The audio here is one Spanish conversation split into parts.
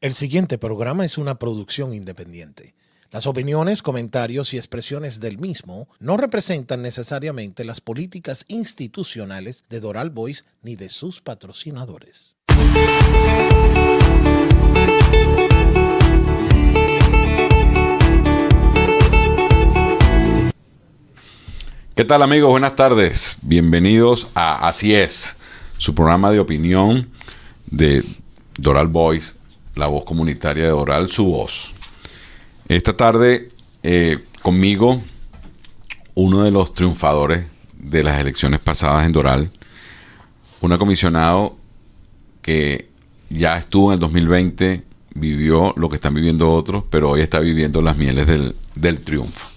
El siguiente programa es una producción independiente. Las opiniones, comentarios y expresiones del mismo no representan necesariamente las políticas institucionales de Doral Voice ni de sus patrocinadores. ¿Qué tal amigos? Buenas tardes. Bienvenidos a Así es, su programa de opinión de Doral Voice la voz comunitaria de Oral, su voz. Esta tarde eh, conmigo uno de los triunfadores de las elecciones pasadas en Doral, un comisionado que ya estuvo en el 2020, vivió lo que están viviendo otros, pero hoy está viviendo las mieles del, del triunfo.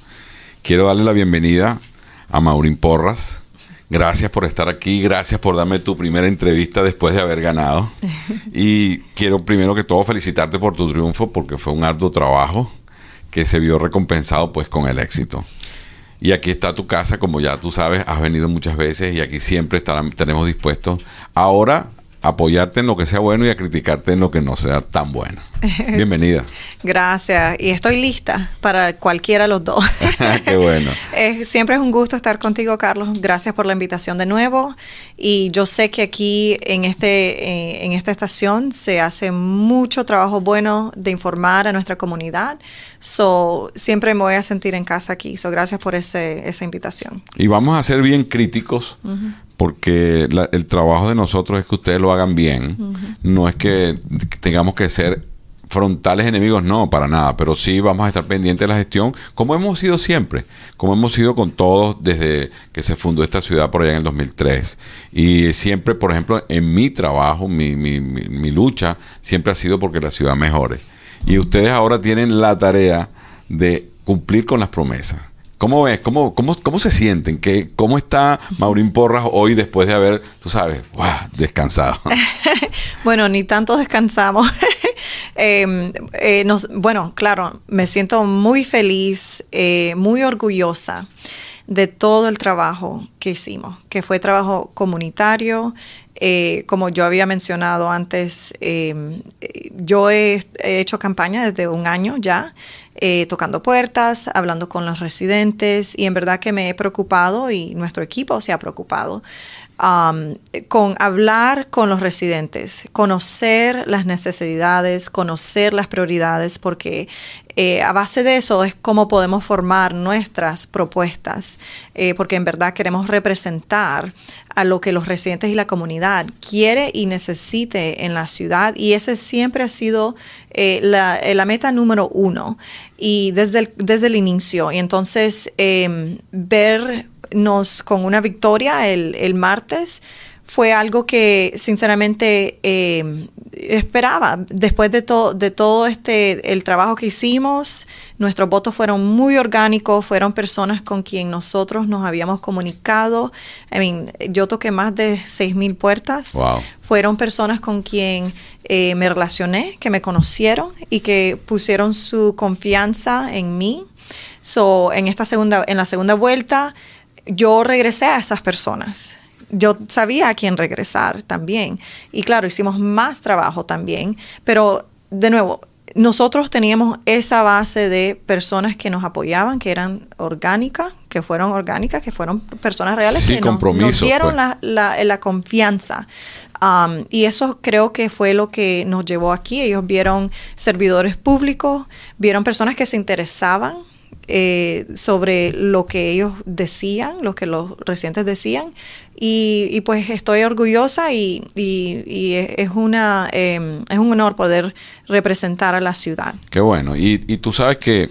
Quiero darle la bienvenida a Maurín Porras, Gracias por estar aquí, gracias por darme tu primera entrevista después de haber ganado. Y quiero primero que todo felicitarte por tu triunfo porque fue un arduo trabajo que se vio recompensado pues con el éxito. Y aquí está tu casa, como ya tú sabes, has venido muchas veces y aquí siempre estaremos dispuestos ahora apoyarte en lo que sea bueno y a criticarte en lo que no sea tan bueno. Bienvenida. Gracias. Y estoy lista para cualquiera de los dos. Qué bueno. siempre es un gusto estar contigo, Carlos. Gracias por la invitación de nuevo. Y yo sé que aquí en, este, eh, en esta estación se hace mucho trabajo bueno de informar a nuestra comunidad. So, siempre me voy a sentir en casa aquí. So, gracias por ese, esa invitación. Y vamos a ser bien críticos porque el trabajo de nosotros es que ustedes lo hagan bien. No es que tengamos que ser frontales enemigos, no, para nada, pero sí vamos a estar pendientes de la gestión, como hemos sido siempre, como hemos sido con todos desde que se fundó esta ciudad por allá en el 2003. Y siempre, por ejemplo, en mi trabajo, mi, mi, mi lucha, siempre ha sido porque la ciudad mejore. Y ustedes ahora tienen la tarea de cumplir con las promesas. ¿Cómo ves? ¿Cómo, cómo, cómo se sienten? ¿Qué, ¿Cómo está Maurín Porras hoy después de haber, tú sabes, descansado? bueno, ni tanto descansamos. Em, eh, bueno, claro, me siento muy feliz, eh, muy orgullosa de todo el trabajo que hicimos, que fue trabajo comunitario. Eh, como yo había mencionado antes, em, yo he, hecho campaña desde un año ya eh, tocando puertas, hablando con los residentes y en verdad que me he preocupado y nuestro equipo se ha preocupado con hablar con los residentes, conocer las necesidades, conocer las prioridades, porque eh, a base de eso es cómo podemos formar nuestras propuestas, eh, porque en verdad queremos representar a lo que los residentes y la comunidad quiere y necesite en la ciudad y ese siempre ha sido eh, la, meta número uno y desde el, desde el inicio. Y entonces em, vernos con una victoria el, el martes fue algo que sinceramente eh, esperaba. Después de, todo de todo este, el trabajo que hicimos, nuestros votos fueron muy orgánicos, fueron personas con quien nosotros nos habíamos comunicado. I mean, yo toqué más de seis mil puertas. Fueron personas con quien eh, me relacioné, que me conocieron y que pusieron su confianza en mí. So, en esta segunda, en la segunda vuelta, yo regresé a esas personas yo sabía a quién regresar también. Y claro, hicimos más trabajo también, pero de nuevo, nosotros teníamos esa base de personas que nos apoyaban, que eran orgánicas, que fueron orgánicas, que fueron personas reales que nos, dieron pues. la, la, confianza. Um, y eso creo que fue lo que nos llevó aquí. Ellos vieron servidores públicos, vieron personas que se interesaban eh, sobre lo que ellos decían, lo que los residentes decían. Y, pues estoy orgullosa y, es, una, em, es un honor poder representar a la ciudad. Qué bueno. Y, tú sabes que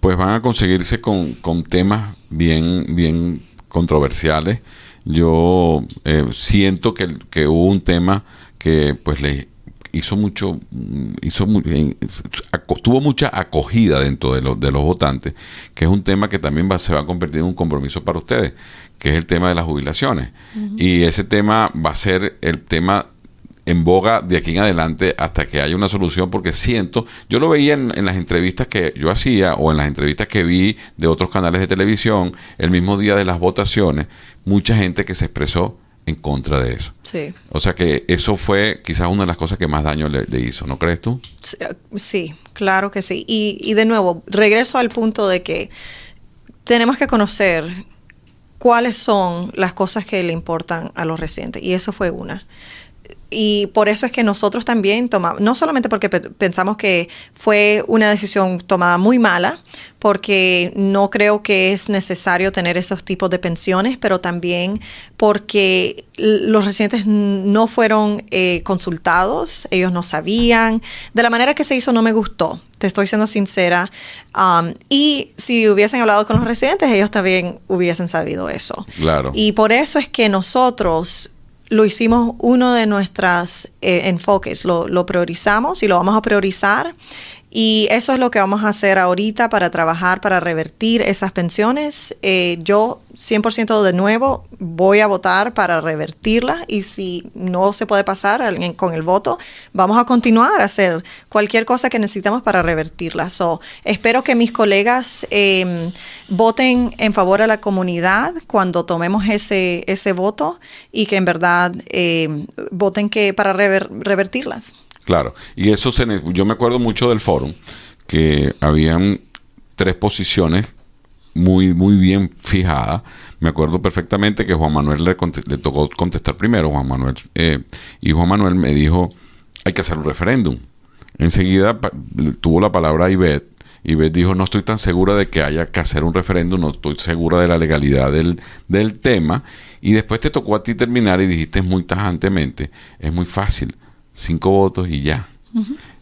pues van a conseguirse con, con temas bien, bien controversiales. Yo eh, siento que, que hubo un tema que pues le hizo mucho, hizo tuvo mucha acogida dentro de, los de los votantes, que es un tema que también va, se va a convertir en un compromiso para ustedes, que es el tema de las jubilaciones. Y ese tema va a ser el tema en boga de aquí en adelante hasta que haya una solución, porque siento, yo lo veía en, en, las entrevistas que yo hacía o en las entrevistas que vi de otros canales de televisión, el mismo día de las votaciones, mucha gente que se expresó en contra de eso. Sí. O sea que eso fue quizás una de las cosas que más daño le, le hizo, ¿no crees tú? Sí, Sí, claro que sí. Y, y de nuevo, regreso al punto de que tenemos que conocer cuáles son las cosas que le importan a los residentes. Y eso fue una. Y por eso es que nosotros también tomamos, no solamente porque pe- pensamos que fue una decisión tomada muy mala, porque no creo que es necesario tener esos tipos de pensiones, pero también porque los residentes no fueron eh, consultados, ellos no sabían. De la manera que se hizo no me gustó, te estoy siendo sincera. Um, y si hubiesen hablado con los residentes, ellos también hubiesen sabido eso. Claro. Y por eso es que nosotros lo hicimos uno de nuestros enfoques, lo, lo priorizamos y lo vamos a priorizar. Y eso es lo que vamos a hacer ahorita para trabajar, para revertir esas pensiones. Eh, yo 100% de nuevo voy a votar para revertirlas y si no se puede pasar alguien con el voto, vamos a continuar a hacer cualquier cosa que necesitamos para revertirlas. So, espero que mis colegas eh, voten en favor a la comunidad cuando tomemos ese, ese voto y que en verdad eh, voten que para rever- revertirlas. Claro, y eso se, yo me acuerdo mucho del foro, que habían tres posiciones muy, muy bien fijadas. Me acuerdo perfectamente que Juan Manuel le, tocó contestar primero, Juan Manuel, eh, y Juan Manuel me dijo, hay que hacer un referéndum. Enseguida tuvo la palabra Ivette, Ivette dijo, no estoy tan segura de que haya que hacer un referéndum, no estoy segura de la legalidad del, del tema, y después te tocó a ti terminar y dijiste muy tajantemente, es muy fácil, cinco votos y ya.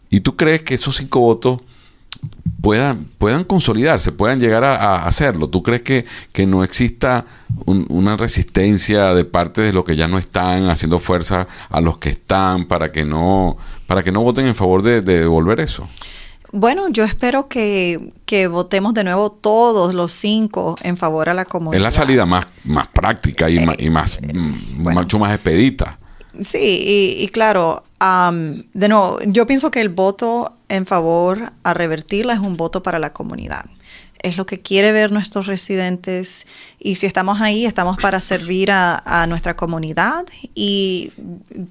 ¿Y tú crees que esos cinco votos puedan, puedan consolidarse, puedan llegar a, a hacerlo? ¿Tú crees que, que no exista un- una resistencia de parte de los que ya no están haciendo fuerza a los que están para que no, para que no voten en favor de, de devolver eso? Bueno, yo espero que, que votemos de nuevo todos los cinco en favor a la comunidad. Es la salida más, más práctica y, ma- y más, mm, Eh, bueno. mucho más expedita. Sí, y, y claro, am, de nuevo, yo pienso que el voto en favor a revertirla es un voto para la comunidad. Es lo que quiere ver nuestros residentes y si estamos ahí, estamos para servir a, a nuestra comunidad y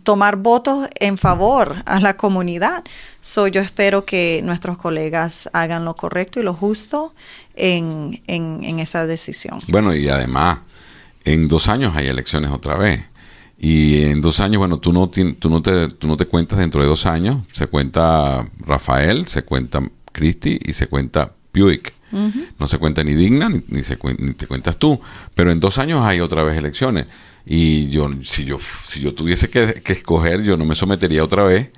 tomar votos en favor a la comunidad. So, yo espero que nuestros colegas hagan lo correcto y lo justo en, en, en esa decisión. Bueno, y además, en dos años hay elecciones otra vez. Y en dos años, bueno, tú no, tú no, te, tú no te cuentas dentro de dos años. Se cuenta Rafael, se cuenta Christy y se cuenta Buick. No se cuenta ni Digna ni, ni se ni te cuentas tú. Pero en dos años hay otra vez elecciones. Y yo, si yo, si yo tuviese que, escoger, yo no me sometería otra vez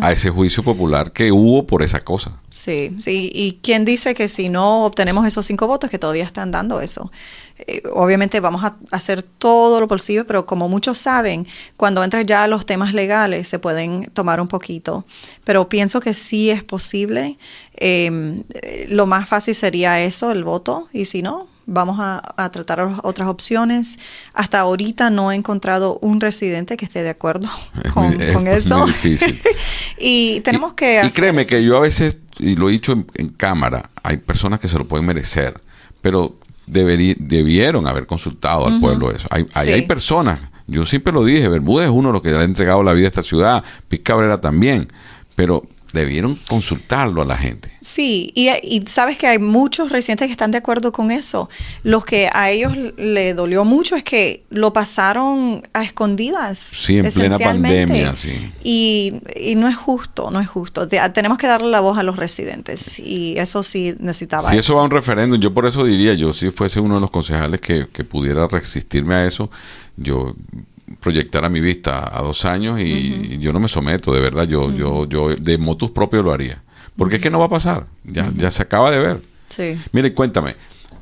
a ese juicio popular que hubo por esa cosa. Sí, sí. ¿Y quién dice que si no obtenemos esos cinco votos, que todavía están dando eso? Eh, obviamente vamos a hacer todo lo posible, pero como muchos saben, cuando entras ya a los temas legales se pueden tomar un poquito. Pero pienso que sí es posible. Eh, eh, lo más fácil sería eso, el voto, y si no, vamos a, a tratar otras opciones. Hasta ahorita no he encontrado un residente que esté de acuerdo Es con, muy- es con muy eso. difícil. y tenemos Y- que... Y créeme eso. que yo a veces, y lo he dicho en, en cámara, hay personas que se lo pueden merecer, pero deberí- debieron haber consultado al pueblo eso. Hay, Sí. hay personas, yo siempre lo dije, Bermúdez es uno de los que le ha entregado la vida a esta ciudad, Piz Cabrera también, pero debieron consultarlo a la gente. Sí, y, y sabes que hay muchos residentes que están de acuerdo con eso. Los que a ellos le dolió mucho es que lo pasaron a escondidas. Sí, en plena pandemia, sí. Y, y no es justo, no es justo. Te- tenemos que darle la voz a los residentes y eso sí necesitaba. Si eso va a un referéndum, yo por eso diría, yo si fuese uno de los concejales que, que pudiera resistirme a eso, yo proyectara mi vista a dos años y yo no me someto, de verdad, yo, yo, yo de motus propio lo haría. Porque es que no va a pasar, ya, ya se acaba de ver. Sí. Mire, cuéntame,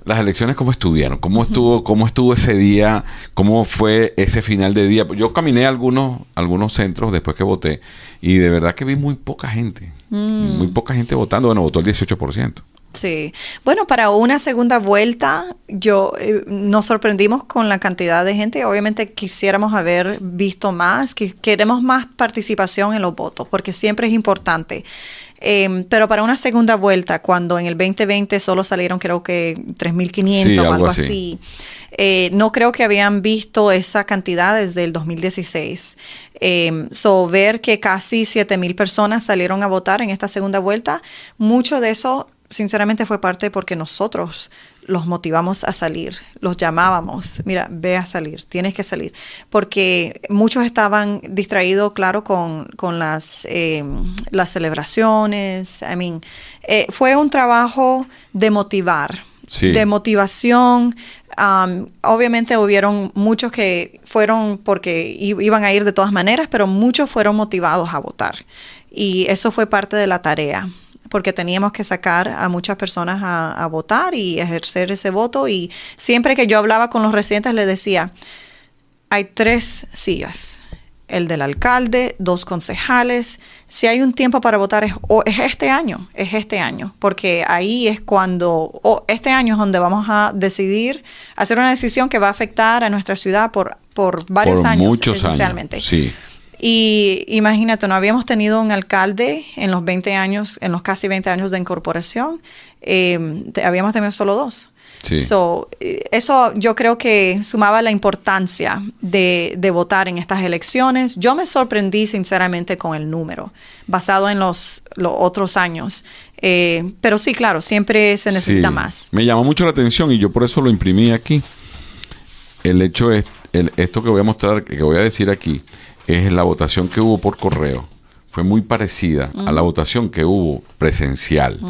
las elecciones cómo estuvieron, cómo estuvo, cómo estuvo ese día, cómo fue ese final de día. Yo caminé a algunos, algunos centros después que voté y de verdad que vi muy poca gente, muy poca gente votando, bueno, votó el 18%. Sí. Bueno, para una segunda vuelta, yo eh, nos sorprendimos con la cantidad de gente. Obviamente quisiéramos haber visto más, que queremos más participación en los votos, porque siempre es importante. Em, pero para una segunda vuelta, cuando en el 2020 solo salieron creo que 3.500 o algo así, eh, no creo que habían visto esa cantidad desde el 2016. Eh, so, ver que casi 7.000 personas salieron a votar en esta segunda vuelta, mucho de eso sinceramente fue parte porque nosotros los motivamos a salir, los llamábamos, mira, ve a salir, tienes que salir, porque muchos estaban distraídos, claro, con, con las, em, las celebraciones, I mean, eh, fue un trabajo de motivar, de motivación. Um, obviamente hubieron muchos que fueron porque iban a ir de todas maneras, pero muchos fueron motivados a votar. Y eso fue parte de la tarea porque teníamos que sacar a muchas personas a, votar y ejercer ese voto. Y siempre que yo hablaba con los residentes les decía, hay tres sillas. El del alcalde, dos concejales. Si hay un tiempo para votar es, es este año, es este año, porque ahí es cuando, este año es donde vamos a decidir, hacer una decisión que va a afectar a nuestra ciudad por, por varios años, muchos esencialmente. Años, sí. Y imagínate, no habíamos tenido un alcalde en los 20 años, en los casi 20 años de incorporación, eh, habíamos tenido solo dos. Sí. Eh, eso yo creo que sumaba la importancia de, votar en estas elecciones. Yo me sorprendí sinceramente con el número, basado en los, los otros años. Eh, pero sí, claro, siempre se necesita más. Me llamó mucho la atención y yo por eso lo imprimí aquí. El hecho es, el, esto que voy a mostrar, que voy a decir aquí, es la votación que hubo por correo. Fue muy parecida a la votación que hubo presencial.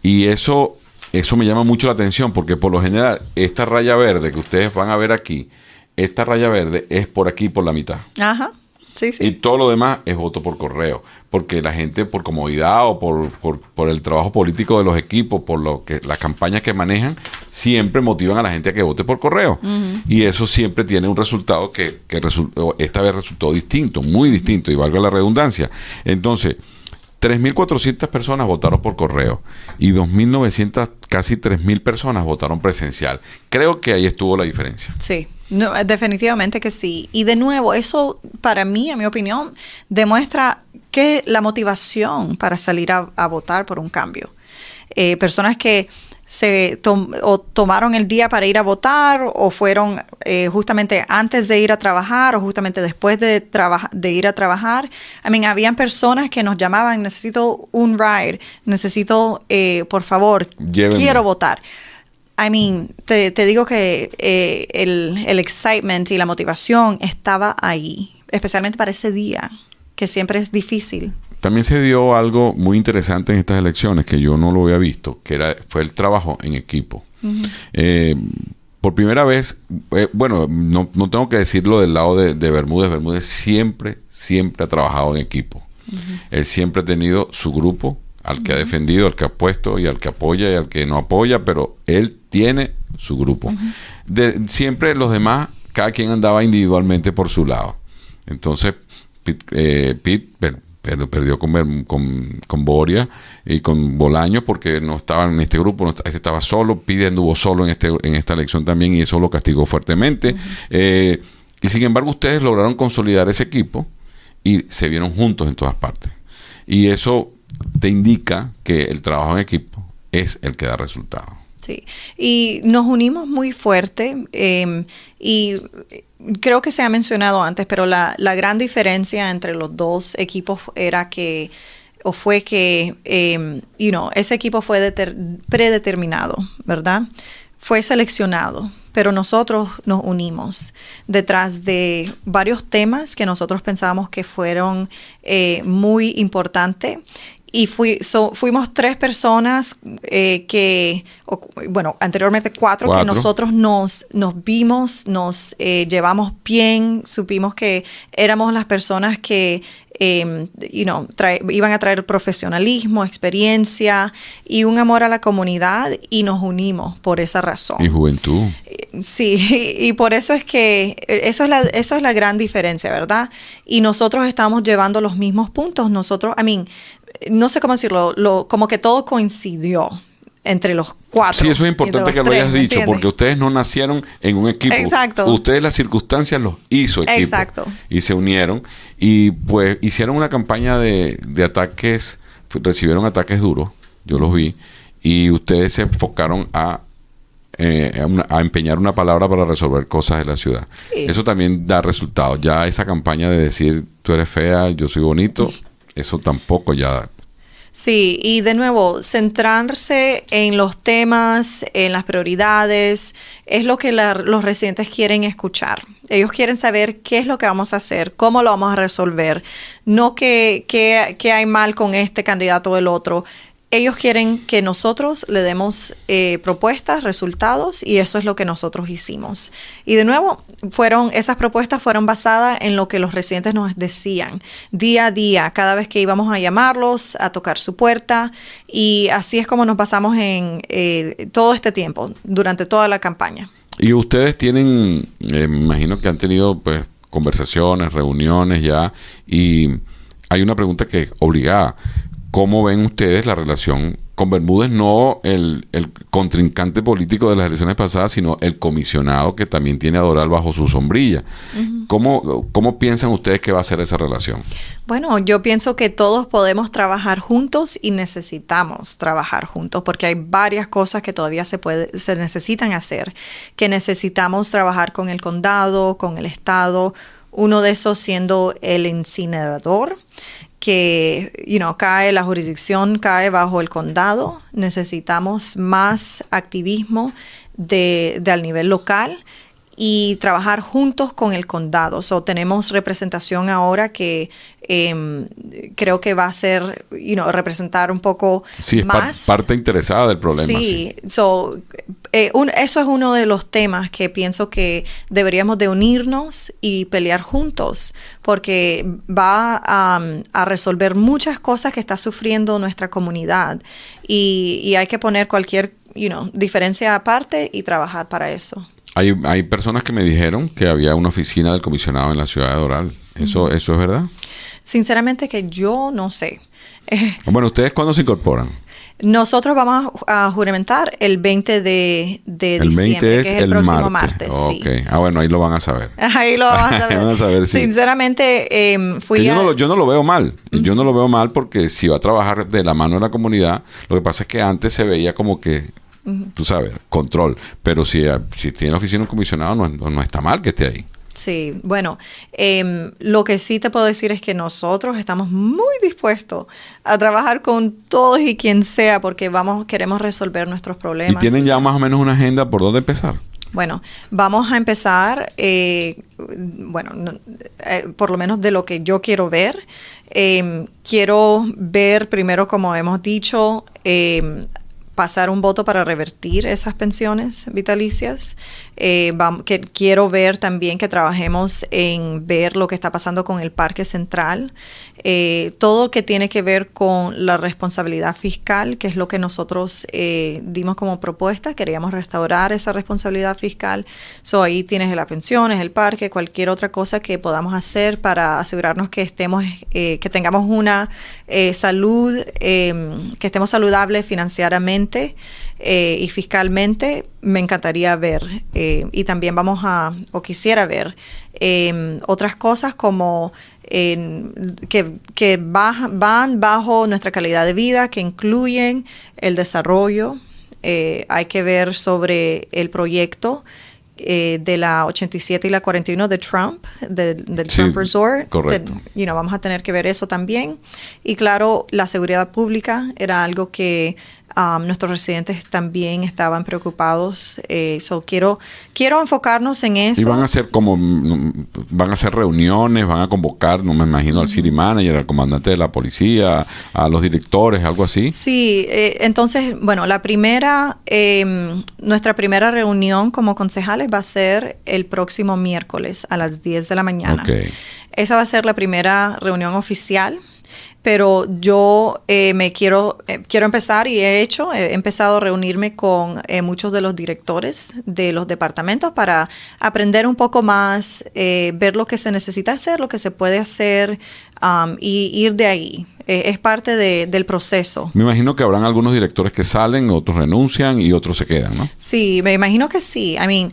Y eso, eso me llama mucho la atención porque por lo general esta raya verde que ustedes van a ver aquí, esta raya verde es por aquí por la mitad. Ajá. Y todo lo demás es voto por correo, porque la gente por comodidad o por, por, el trabajo político de los equipos, por lo que las campañas que manejan, siempre motivan a la gente a que vote por correo. Y eso siempre tiene un resultado que, que esta vez resultó distinto, muy distinto, y valga la redundancia. Entonces, 3.400 personas votaron por correo y 2.900, casi 3.000 personas votaron presencial. Creo que ahí estuvo la diferencia. Sí, no, definitivamente que sí. Y de nuevo, eso para mí, en mi opinión, demuestra que la motivación para salir a, votar por un cambio. Eh, personas que se o tomaron el día para ir a votar o fueron eh, justamente antes de ir a trabajar o justamente después de, de ir a trabajar. I mean, habían personas que nos llamaban, necesito un ride, necesito, eh, por favor, quiero votar. I mean, te, digo que eh, el, el, excitement y la motivación estaba ahí, especialmente para ese día, que siempre es difícil. También se dio algo muy interesante en estas elecciones que yo no lo había visto, que era fue el trabajo en equipo. Eh, por primera vez, eh, bueno, no, no, tengo que decirlo del lado de, Bermúdez. Bermúdez siempre, siempre ha trabajado en equipo. Él siempre ha tenido su grupo, al que ha defendido, al que ha puesto y al que apoya y al que no apoya, pero él tiene su grupo. de, siempre los demás, cada quien andaba individualmente por su lado. Entonces, Pete, eh, perdió con, con, Boria y con Bolaño porque no estaban en este grupo, este estaba solo, Pide anduvo solo en, este, en esta elección también y eso lo castigó fuertemente. Eh, y sin embargo ustedes lograron consolidar ese equipo y se vieron juntos en todas partes. Y eso te indica que el trabajo en equipo es el que da resultado. Sí, y nos unimos muy fuerte em, y creo que se ha mencionado antes, pero la, gran diferencia entre los dos equipos era que o fue que, eh, you know, ese equipo fue predeterminado, ¿verdad? Fue seleccionado, pero nosotros nos unimos detrás de varios temas que nosotros pensábamos que fueron eh, muy importantes y fui, fuimos tres personas eh, que, bueno, anteriormente cuatro, que nosotros nos, nos vimos, nos eh, llevamos bien, supimos que éramos las personas que eh, you know, iban a traer profesionalismo, experiencia y un amor a la comunidad y nos unimos por esa razón. Y juventud. Sí, y por eso es que eso es la, eso es la gran diferencia, ¿verdad? Y nosotros estamos llevando los mismos puntos. Nosotros, I mean, no sé cómo decirlo, lo, como que todo coincidió. entre los cuatro. Sí, eso es importante que lo hayas dicho, porque ustedes no nacieron en un equipo. Exacto. Ustedes las circunstancias los hizo equipo. Exacto. Y se unieron y pues hicieron una campaña de, de ataques, recibieron ataques duros, yo los vi, y ustedes se enfocaron a eh, a, empeñar una palabra para resolver cosas de la ciudad. Eso también da resultados. Ya esa campaña de decir tú eres fea, yo soy bonito, eso tampoco ya Sí, y de nuevo, centrarse en los temas, en las prioridades, es lo que los residentes quieren escuchar. Ellos quieren saber qué es lo que vamos a hacer, cómo lo vamos a resolver, no qué, qué hay mal con este candidato o el otro ellos quieren que nosotros le demos eh, propuestas, resultados, y eso es lo que nosotros hicimos. Y de nuevo, fueron, esas propuestas fueron basadas en lo que los residentes nos decían día a día, cada vez que íbamos a llamarlos, a tocar su puerta, y así es como nos pasamos en eh, todo este tiempo, durante toda la campaña. Y ustedes tienen, eh, me imagino que han tenido pues conversaciones, reuniones ya, y hay una pregunta que obligada ¿Cómo ven ustedes la relación con Bermúdez? No el, contrincante político de las elecciones pasadas, sino el comisionado que también tiene a Doral bajo su sombrilla. ¿Cómo, ¿Cómo piensan ustedes que va a ser esa relación? Bueno, yo pienso que todos podemos trabajar juntos y necesitamos trabajar juntos porque hay varias cosas que todavía se, puede, se necesitan hacer, que necesitamos trabajar con el condado, con el estado, uno de esos siendo el incinerador que you know, cae, la jurisdicción cae bajo el condado. Necesitamos más activismo de, de al nivel local y trabajar juntos con el condado. So, tenemos representación ahora que em, creo que va a ser, you know, representar un poco sí, es más. parte interesada del problema. Sí, So, eh, eso es uno de los temas que pienso que deberíamos de unirnos y pelear juntos, porque va a, a resolver muchas cosas que está sufriendo nuestra comunidad y, y hay que poner cualquier, you know, diferencia aparte y trabajar para eso. Hay, hay personas que me dijeron que había una oficina del comisionado en la ciudad de Doral. ¿Eso, ¿eso es verdad? Sinceramente que yo no sé. Bueno, ¿ustedes cuándo se incorporan? Nosotros vamos a juramentar el 20 de, de el diciembre, 20 es que es el, próximo martes. Ah, bueno, ahí lo van a saber. Ahí lo van a saber. Sinceramente, eh, fui yo, no lo, yo no lo veo mal. Yo no lo veo mal porque si va a trabajar de la mano de la comunidad, lo que pasa es que antes se veía como que tú sabes, control. Pero si, eh, si tiene oficina un comisionado, no, no, está mal que esté ahí. Sí, bueno, em, lo que sí te puedo decir es que nosotros estamos muy dispuestos a trabajar con todos y quien sea porque vamos, queremos resolver nuestros problemas. ¿Y tienen ya más o menos una agenda por dónde empezar? Bueno, vamos a empezar, eh, bueno, eh, por lo menos de lo que yo quiero ver. Em, quiero ver primero, como hemos dicho, em, pasar un voto para revertir esas pensiones vitalicias. Eh, que quiero ver también que trabajemos en ver lo que está pasando con el Parque Central, eh, todo que tiene que ver con la responsabilidad fiscal, que es lo que nosotros eh, dimos como propuesta, queríamos restaurar esa responsabilidad fiscal. So, ahí tienes las pensiones, el parque, cualquier otra cosa que podamos hacer para asegurarnos que estemos, que tengamos una salud, em, que estemos saludables financieramente. Eh, y fiscalmente me encantaría ver. Eh, y también vamos a, o quisiera ver, em, otras cosas como que, que van bajo nuestra calidad de vida, que incluyen el desarrollo. Eh, hay que ver sobre el proyecto. de la 87 y la 41 de Trump, del, Trump Resort. Correcto. vamos a tener que ver eso también. Y claro, la seguridad pública era algo que Um, nuestros residentes también estaban preocupados. Eh, quiero, quiero enfocarnos en eso. Y van a hacer como, mm, van a hacer reuniones, van a convocar, no me imagino, al city manager, al comandante de la policía, a los directores, algo así. Sí, eh, entonces, bueno, la primera, em, nuestra primera reunión como concejales va a ser el próximo miércoles a las 10 de la mañana. Esa va a ser la primera reunión oficial pero yo eh, me quiero, eh, quiero empezar y he hecho, he empezado a reunirme con eh, muchos de los directores de los departamentos para aprender un poco más, ver lo que se necesita hacer, lo que se puede hacer um, y ir de ahí. Eh, es parte de, del proceso. Me imagino que habrán algunos directores que salen, otros renuncian y otros se quedan, ¿no? Sí, me imagino que sí. I mean,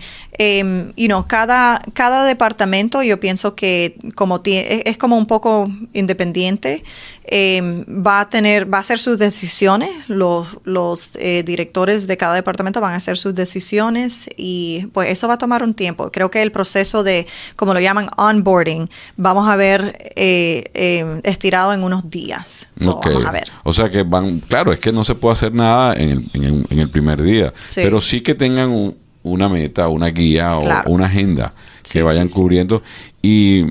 um, you know, cada, cada departamento yo pienso que como es, es, como un poco independiente, eh, va a tener, va a hacer sus decisiones, los, los eh, directores de cada departamento van a hacer sus decisiones y pues eso va a tomar un tiempo. Creo que el proceso de, como lo llaman, onboarding, vamos a ver eh, eh estirado en unos días. So, okay. Vamos a ver. O sea que van, claro, es que no se puede hacer nada en el, en el, en el primer día, Sí. pero sí que tengan un- una meta, una guía o una agenda que Sí, vayan sí. cubriendo y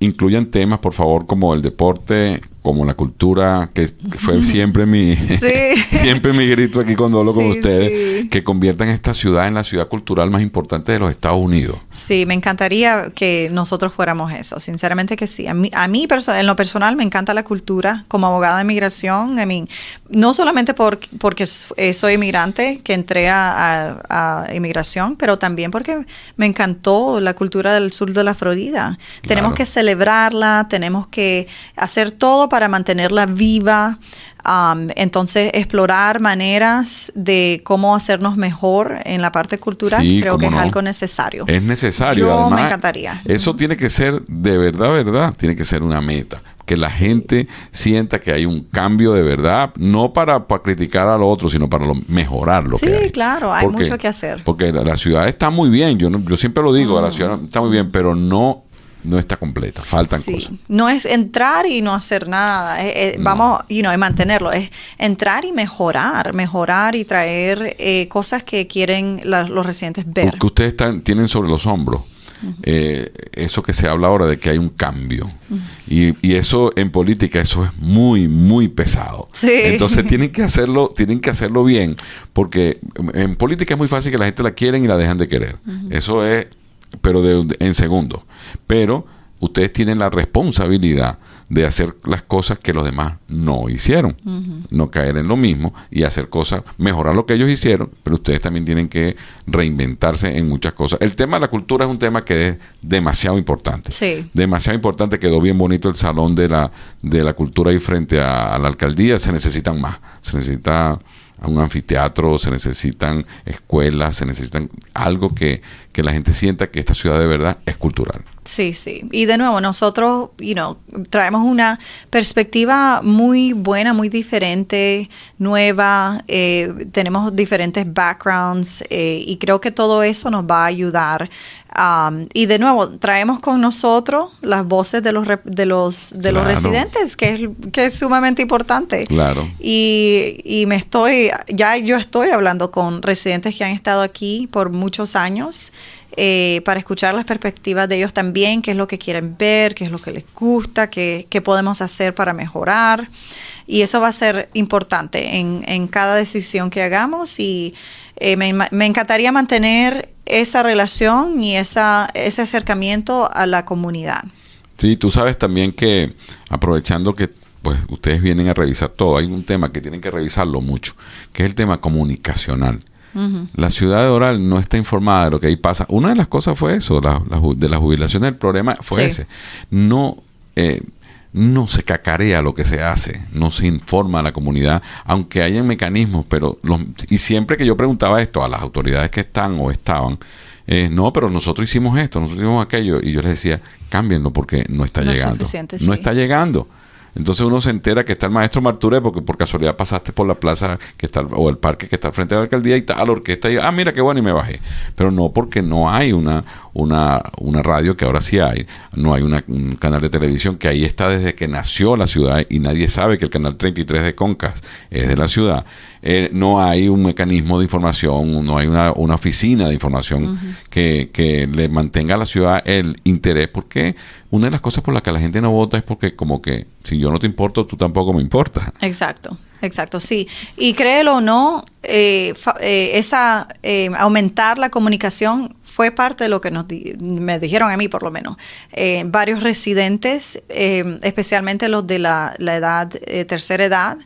incluyan temas, por favor, como el deporte, como la cultura, que fue siempre mi Sí. siempre mi grito aquí cuando hablo con ustedes, sí. que conviertan esta ciudad en la ciudad cultural más importante de los Estados Unidos. Sí, me encantaría que nosotros fuéramos eso, sinceramente que sí. A mí, a mí en lo personal me encanta la cultura como abogada de inmigración, I mean, no solamente por, porque eh, soy inmigrante que entré a, a- a inmigración, pero también porque me encantó la cultura del sur de la Florida. Tenemos que celebrarla, tenemos que hacer todo para mantenerla viva. Um, entonces, explorar maneras de cómo hacernos mejor en la parte cultural, Sí, creo que es algo necesario. Es necesario. Yo además, me encantaría. Eso tiene que ser de verdad, verdad. Tiene que ser una meta. Que la gente sienta que hay un cambio de verdad, no para, para criticar al otro, sino para lo- mejorar lo Sí, que hay. claro, hay mucho que hacer. Porque la, la ciudad está muy bien, yo, no- yo siempre lo digo, la ciudad está muy bien, pero no, no está completa, faltan Sí, cosas. no es entrar y no hacer nada, eh, eh, No. vamos, you know, y mantenerlo, es entrar y mejorar, mejorar y traer eh, cosas que quieren la- los residentes ver. Porque ustedes están, tienen sobre los hombros eh, eso que se habla ahora de que hay un cambio. y, y eso en política, eso es muy, muy pesado. Sí. Entonces tienen que hacerlo, tienen que hacerlo bien, porque en política es muy fácil que la gente la quieren y la dejan de querer. Eso es, pero de, en segundos. Pero ustedes tienen la responsabilidad de hacer las cosas que los demás no hicieron. No caer en lo mismo y hacer cosas, mejorar lo que ellos hicieron, pero ustedes también tienen que reinventarse en muchas cosas. El tema de la cultura es un tema que es demasiado importante. Sí. Demasiado importante, quedó bien bonito el salón de la, de la cultura ahí frente a, a la alcaldía, se necesitan más, se necesita un anfiteatro, se necesitan escuelas, se necesitan algo que, que la gente sienta que esta ciudad de verdad es cultural. Sí, sí. Y de nuevo, nosotros, you know, traemos una perspectiva muy buena, muy diferente, nueva, eh, tenemos diferentes backgrounds eh, y creo que todo eso nos va a ayudar. Um, y de nuevo, traemos con nosotros las voces de los, de los, de los Claro. residentes, que es, que es sumamente importante. Claro. Y, y me estoy, ya yo estoy hablando con residentes que han estado aquí por muchos años eh, para escuchar las perspectivas de ellos también, qué es lo que quieren ver, qué es lo que les gusta, qué, qué podemos hacer para mejorar. Y eso va a ser importante en, en cada decisión que hagamos y eh, me, me encantaría mantener esa relación y esa, ese acercamiento a la comunidad. Sí, tú sabes también que aprovechando que pues ustedes vienen a revisar todo, hay un tema que tienen que revisarlo mucho, que es el tema comunicacional. La ciudad de Oral no está informada de lo que ahí pasa. Una de las cosas fue eso, la, la ju- de la jubilación. El problema fue Sí. ese. No, eh, no se cacarea lo que se hace, no se informa a la comunidad, aunque hayan mecanismos, pero los, y siempre que yo preguntaba esto a las autoridades que están o estaban, eh, no, pero nosotros hicimos esto, nosotros hicimos aquello, y yo les decía, cámbienlo porque no está No llegando. no sí. está llegando. Entonces uno se entera que está el maestro Marture porque por casualidad pasaste por la plaza que está o el parque que está al frente de la alcaldía y está la orquesta y ah mira qué bueno y me bajé. Pero no porque no hay una una una radio que ahora sí hay, no hay una- un canal de televisión que ahí está desde que nació la ciudad y nadie sabe que el canal 33 de Concas es de la ciudad. Eh, no hay un mecanismo de información, no hay una, una oficina de información que, que le mantenga a la ciudad el interés, porque una de las cosas por las que la gente no vota es porque como que si yo no te importo, tú tampoco me importas. Exacto, exacto, sí. Y créelo o no, eh, fa- eh, esa eh, aumentar la comunicación fue parte de lo que nos di- me dijeron a mí por lo menos. Eh, varios residentes, eh, especialmente los de la, la edad, eh, tercera edad,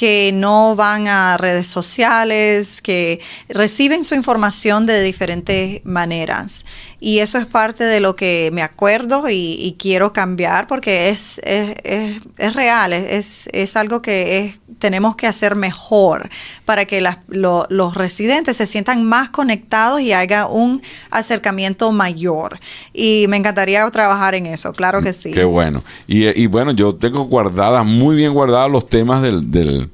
que no van a redes sociales, que reciben su información de diferentes maneras. Y eso es parte de lo que me acuerdo y, quiero cambiar porque es, es, real, es, es, algo que tenemos que hacer mejor para que los residentes se sientan más conectados y haya un acercamiento mayor. Y me encantaría trabajar en eso, claro que sí. Qué bueno. Y, y bueno, yo tengo guardadas, muy bien guardados los temas del, del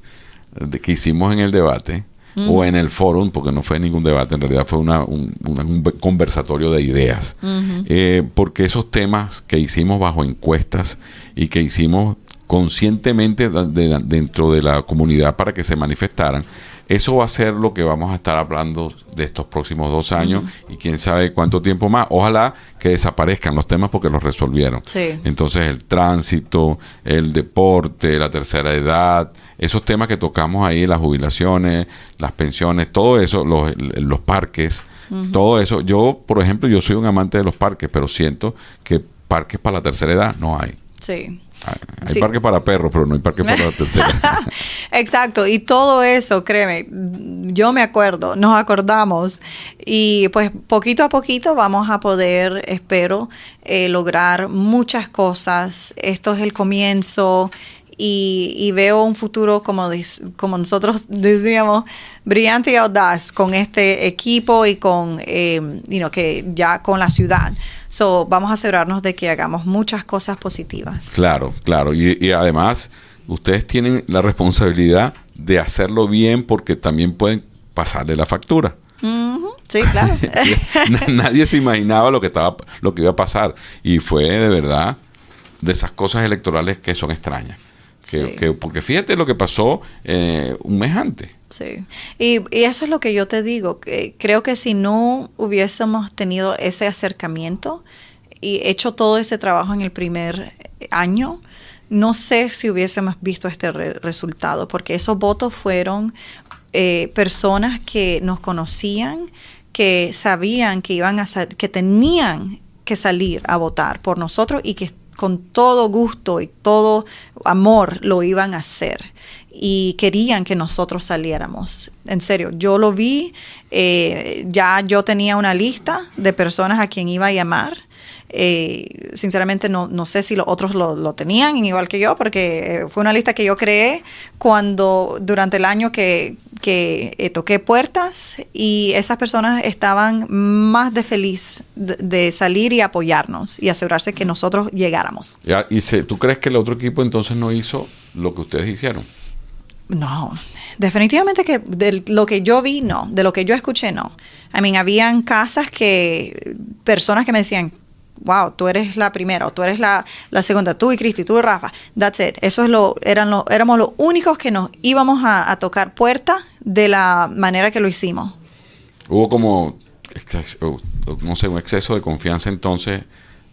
que hicimos en el debate o en el foro, porque no fue ningún debate, en realidad fue una, un, conversatorio de ideas. Eh, porque esos temas que hicimos bajo encuestas y que hicimos conscientemente dentro de la comunidad para que se manifestaran, eso va a ser lo que vamos a estar hablando de estos próximos dos años y quién sabe cuánto tiempo más. Ojalá que desaparezcan los temas porque los resolvieron. Entonces el tránsito, el deporte, la tercera edad, esos temas que tocamos ahí, las jubilaciones, las pensiones, todo eso, los, los parques, todo eso. Yo, por ejemplo, yo soy un amante de los parques, pero siento que parques para la tercera edad no hay. Sí. Hay parque para perros, pero no hay parque para la tercera. Exacto, y todo eso, créeme, yo me acuerdo, nos acordamos y pues poquito a poquito vamos a poder, espero, eh, lograr muchas cosas. Esto es el comienzo. Y, veo un futuro, como, como nosotros decíamos, brillante y audaz con este equipo y con, eh, que ya con la ciudad. So, vamos a asegurarnos de que hagamos muchas cosas positivas. Claro, claro. Y, además, ustedes tienen la responsabilidad de hacerlo bien porque también pueden pasarle la factura. Sí, claro. Nadie se imaginaba lo que estaba, lo que iba a pasar y fue de verdad de esas cosas electorales que son extrañas. Que, porque fíjate lo que pasó eh, un mes antes. Sí, y, eso es lo que yo te digo, que creo que si no hubiésemos tenido ese acercamiento y hecho todo ese trabajo en el primer año, no sé si hubiésemos visto este resultado, porque esos votos fueron eh, personas que nos conocían, que sabían que iban a que tenían que salir a votar por nosotros y que con todo gusto y todo amor lo iban a hacer y querían que nosotros saliéramos. En serio, yo lo vi, eh, ya yo tenía una lista de personas a quien iba a llamar. Eh, sinceramente no, no, sé si los otros lo, tenían igual que yo, porque eh, fue una lista que yo creé cuando durante el año que, que toqué puertas y esas personas estaban más de feliz de, salir y apoyarnos y asegurarse que nosotros llegáramos. ¿Y tú crees que el otro equipo entonces no hizo lo que ustedes hicieron? No, definitivamente que de lo que yo vi, no. De lo que yo escuché, no. I mean, habían casas que, personas que me decían, wow, tú eres la primera o tú eres la, segunda, tú y Cristi, tú y Rafa, that's it. Eso es lo, eran lo, éramos los únicos que nos íbamos a, tocar puertas de la manera que lo hicimos. Hubo como, no sé, un exceso de confianza entonces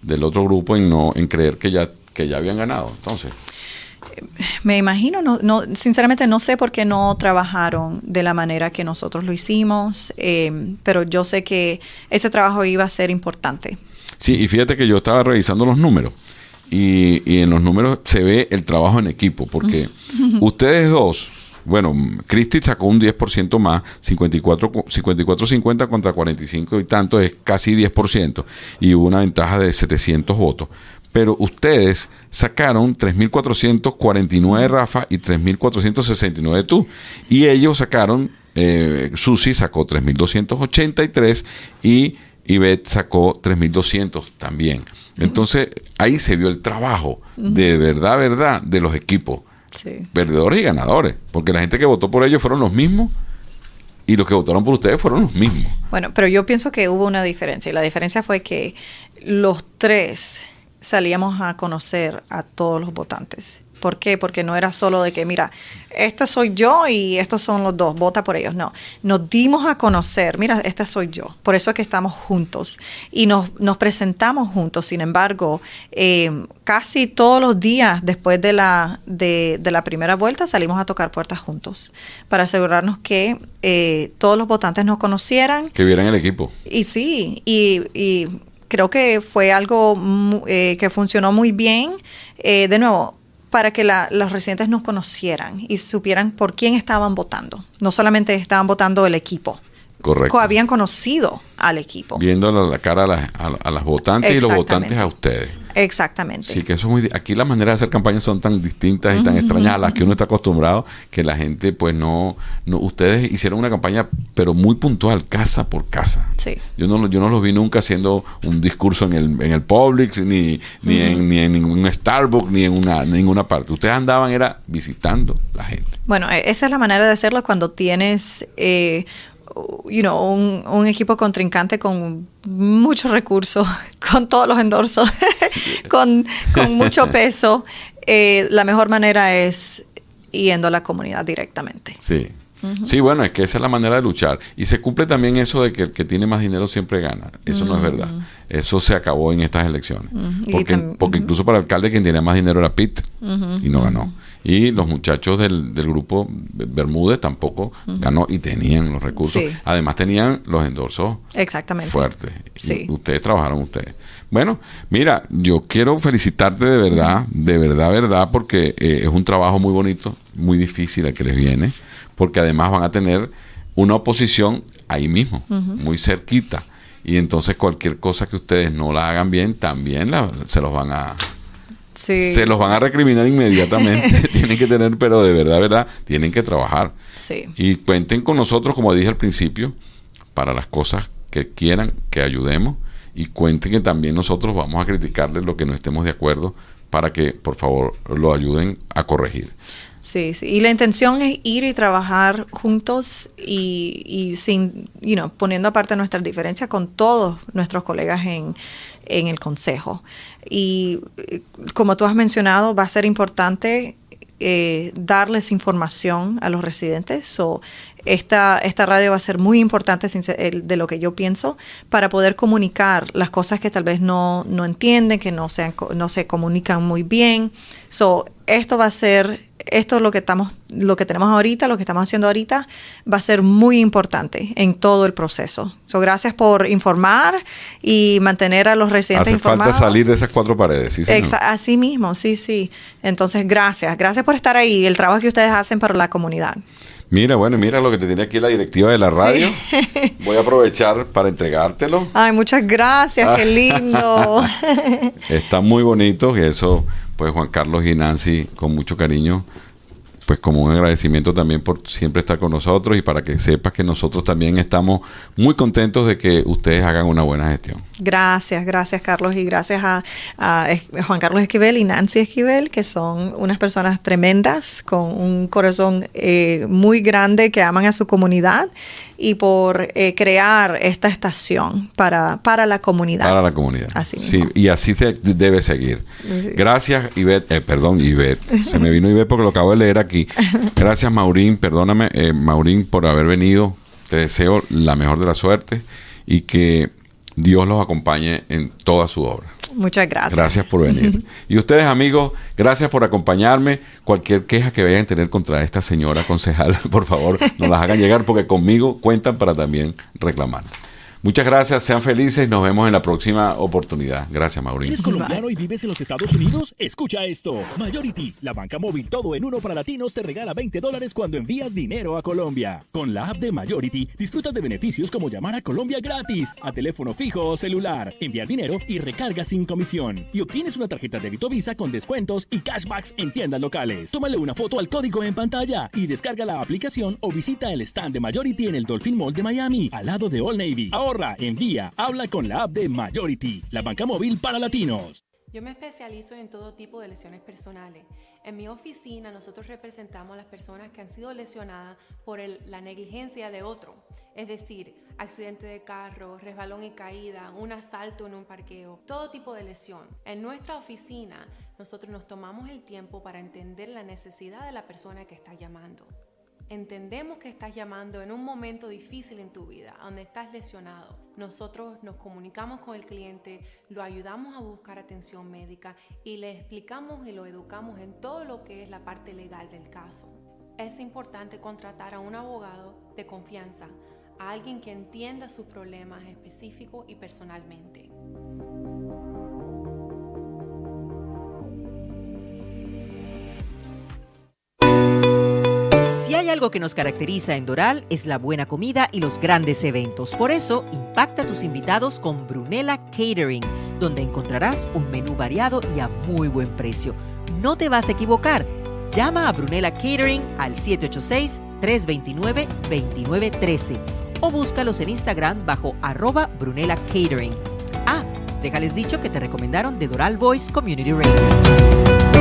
del otro grupo en no, en creer que ya, que ya habían ganado, entonces me imagino, no, no, sinceramente no sé por qué no trabajaron de la manera que nosotros lo hicimos, eh, pero yo sé que ese trabajo iba a ser importante. Sí, y fíjate que yo estaba revisando los números y, y en los números se ve el trabajo en equipo, porque ustedes dos, bueno, Cristi sacó un 10% más, 54-50 contra 45 y tanto, es casi 10%, y hubo una ventaja de 700 votos pero ustedes sacaron 3.449 Rafa y 3.469 tú. Y ellos sacaron, eh, Susi sacó 3.283 y Ivette sacó 3.200 también. Entonces ahí se vio el trabajo de verdad, verdad, de los equipos. Perdedores y ganadores. Porque la gente que votó por ellos fueron los mismos y los que votaron por ustedes fueron los mismos. Bueno, pero yo pienso que hubo una diferencia. Y la diferencia fue que los tres salíamos a conocer a todos los votantes. ¿Por qué? Porque no era solo de que, mira, este soy yo y estos son los dos, vota por ellos. No, nos dimos a conocer, mira, este soy yo. Por eso es que estamos juntos y nos, nos presentamos juntos. Sin embargo, eh, casi todos los días después de la, de, la primera vuelta salimos a tocar puertas juntos para asegurarnos que eh, todos los votantes nos conocieran. Que vieran el equipo. Y sí, y, y creo que fue algo eh, que funcionó muy bien. Eh, de nuevo, para que los residentes nos conocieran y supieran por quién estaban votando. No solamente estaban votando el equipo. Correcto. Habían conocido al equipo. Viendo la, cara a las, votantes y los votantes a ustedes. Exactamente. Sí, que eso es muy... Aquí las maneras de hacer campañas son tan distintas y tan extrañas a las que uno está acostumbrado que la gente pues no, no... Ustedes hicieron una campaña pero muy puntual, casa por casa. Sí. Yo no, yo no los vi nunca haciendo un discurso en el, en el Publix, ni, ni, en, ni en ningún Starbucks, ni en una, ninguna parte. Ustedes andaban era visitando la gente. Bueno, e, esa es la manera de hacerlo cuando tienes... Eh, you know, un, equipo contrincante con muchos recursos, con todos los endorsos, con, mucho peso, eh, la mejor manera es yendo a la comunidad directamente. Sí. Sí, bueno, es que esa es la manera de luchar. Y se cumple también eso de que el que tiene más dinero siempre gana. Eso no es verdad. Eso se acabó en estas elecciones. Porque, porque incluso para el alcalde quien tenía más dinero era Pitt y no ganó. Y los muchachos del, del grupo Bermúdez tampoco ganó y tenían los recursos. Además tenían los endorsos Exactamente. fuertes. Ustedes trabajaron ustedes. Bueno, mira, yo quiero felicitarte de verdad, de verdad, verdad, porque eh, es un trabajo muy bonito, muy difícil el que les viene, porque además van a tener una oposición ahí mismo, muy cerquita. Y entonces cualquier cosa que ustedes no la hagan bien, también se los van a, se los van a recriminar inmediatamente. tienen que tener, pero de verdad, verdad, tienen que trabajar. Y cuenten con nosotros, como dije al principio, para las cosas que quieran que ayudemos. Y cuenten que también nosotros vamos a criticarles lo que no estemos de acuerdo para que, por favor, lo ayuden a corregir. Sí, sí. Y la intención es ir y trabajar juntos y, y sin, you know, poniendo aparte nuestras diferencias con todos nuestros colegas en, en el Consejo. Y como tú has mencionado, va a ser importante eh, darles información a los residentes. esta, esta radio va a ser muy importante de lo que yo pienso para poder comunicar las cosas que tal vez no, no entienden, que no, sean, no se comunican muy bien. So, esto va a ser esto es lo que estamos, lo que tenemos ahorita, lo que estamos haciendo ahorita, va a ser muy importante en todo el proceso. So, gracias por informar y mantener a los residentes Hace informados. falta salir de esas cuatro paredes, sí, Así mismo, sí, sí. Entonces, gracias. Gracias por estar ahí, el trabajo que ustedes hacen para la comunidad. Mira, bueno, mira lo que te tiene aquí la directiva de la radio. Voy a aprovechar para entregártelo. Ay, muchas gracias, qué lindo. Está muy bonito, y eso pues Juan Carlos y Nancy con mucho cariño pues como un agradecimiento también por siempre estar con nosotros y para que sepas que nosotros también estamos muy contentos de que ustedes hagan una buena gestión. Gracias, gracias Carlos y gracias a, Juan Carlos Esquivel y Nancy Esquivel, que son unas personas tremendas con un corazón eh, muy grande que aman a su comunidad y por eh, crear esta estación para, para la comunidad. Para la comunidad. Así sí, y así se debe seguir. Gracias, Ivette, eh, perdón, Ivette, se me vino Ivette porque lo acabo de leer aquí. Gracias, Maurín, perdóname, eh, Maurín, por haber venido. Te deseo la mejor de la suerte y que Dios los acompañe en toda su obra. Muchas gracias. Gracias por venir. y ustedes, amigos, gracias por acompañarme. Cualquier queja que vayan a tener contra esta señora concejal, por favor, nos las hagan llegar porque conmigo cuentan para también reclamar. Muchas gracias, sean felices nos vemos en la próxima oportunidad. Gracias, Mauricio. ¿Eres colombiano y vives en los Estados Unidos? Escucha esto. Majority, la banca móvil todo en uno para latinos, te regala 20 dólares cuando envías dinero a Colombia. Con la app de Majority, disfrutas de beneficios como llamar a Colombia gratis, a teléfono fijo o celular, enviar dinero y recarga sin comisión. Y obtienes una tarjeta de débito Visa con descuentos y cashbacks en tiendas locales. Tómale una foto al código en pantalla y descarga la aplicación o visita el stand de Majority en el Dolphin Mall de Miami, al lado de Old Navy. Ahora envía, habla con la app de Majority, la banca móvil para latinos. Yo me especializo en todo tipo de lesiones personales. En mi oficina nosotros representamos a las personas que han sido lesionadas por la negligencia de otro, es decir, accidente de carro, resbalón y caída, un asalto en un parqueo, todo tipo de lesión. En nuestra oficina nosotros nos tomamos el tiempo para entender la necesidad de la persona que está llamando. Entendemos que estás llamando en un momento difícil en tu vida, donde estás lesionado. Nosotros nos comunicamos con el cliente, lo ayudamos a buscar atención médica y le explicamos y lo educamos en todo lo que es la parte legal del caso. Es importante contratar a un abogado de confianza, a alguien que entienda sus problemas específicos y personalmente. Hay algo que nos caracteriza en Doral es la buena comida y los grandes eventos. Por eso, impacta a tus invitados con Brunella Catering, donde encontrarás un menú variado y a muy buen precio. No te vas a equivocar. Llama a Brunella Catering al 786-329-2913 o búscalos en Instagram bajo arroba Brunella Catering. Ah, déjales dicho que te recomendaron de Doral Voice Community Radio.